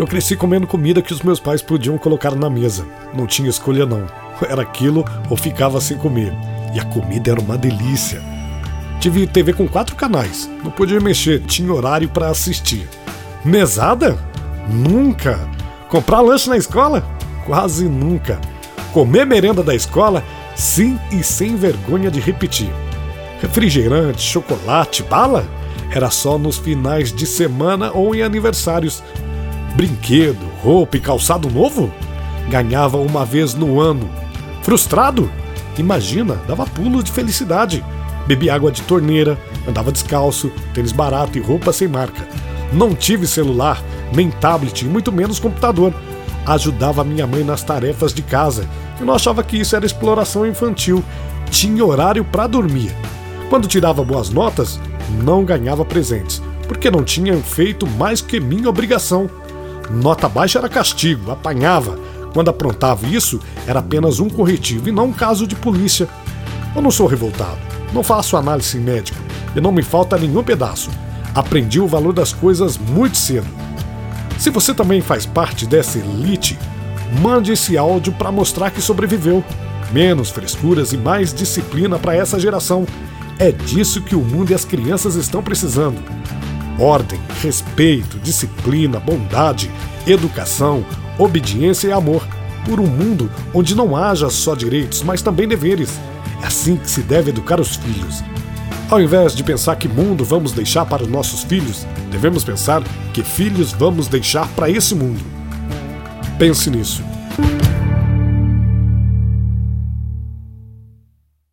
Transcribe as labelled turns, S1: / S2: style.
S1: Eu cresci comendo comida que os meus pais podiam colocar na mesa. Não tinha escolha, não. Era aquilo ou ficava sem comer. E a comida era uma delícia. Tive TV com quatro canais. Não podia mexer, tinha horário para assistir. Mesada? Nunca. Comprar lanche na escola? Quase nunca. Comer merenda da escola? Sim e sem vergonha de repetir. Refrigerante, chocolate, bala? Era só nos finais de semana ou em aniversários. Brinquedo, roupa e calçado novo? Ganhava uma vez no ano. Frustrado? Imagina, dava pulos de felicidade. Bebi água de torneira, andava descalço, tênis barato e roupa sem marca. Não tive celular, nem tablet, e muito menos computador. Ajudava minha mãe nas tarefas de casa. Eu não achava que isso era exploração infantil. Tinha horário para dormir. Quando tirava boas notas, não ganhava presentes, porque não tinha feito mais que minha obrigação. Nota baixa era castigo, apanhava. Quando aprontava isso, era apenas um corretivo e não um caso de polícia. Eu não sou revoltado, não faço análise médica e não me falta nenhum pedaço. Aprendi o valor das coisas muito cedo. Se você também faz parte dessa elite, mande esse áudio para mostrar que sobreviveu. Menos frescuras e mais disciplina para essa geração. É disso que o mundo e as crianças estão precisando ordem, respeito, disciplina, bondade, educação, obediência e amor, por um mundo onde não haja só direitos, mas também deveres. É assim que se deve educar os filhos. Ao invés de pensar que mundo vamos deixar para os nossos filhos, devemos pensar que filhos vamos deixar para esse mundo. Pense nisso.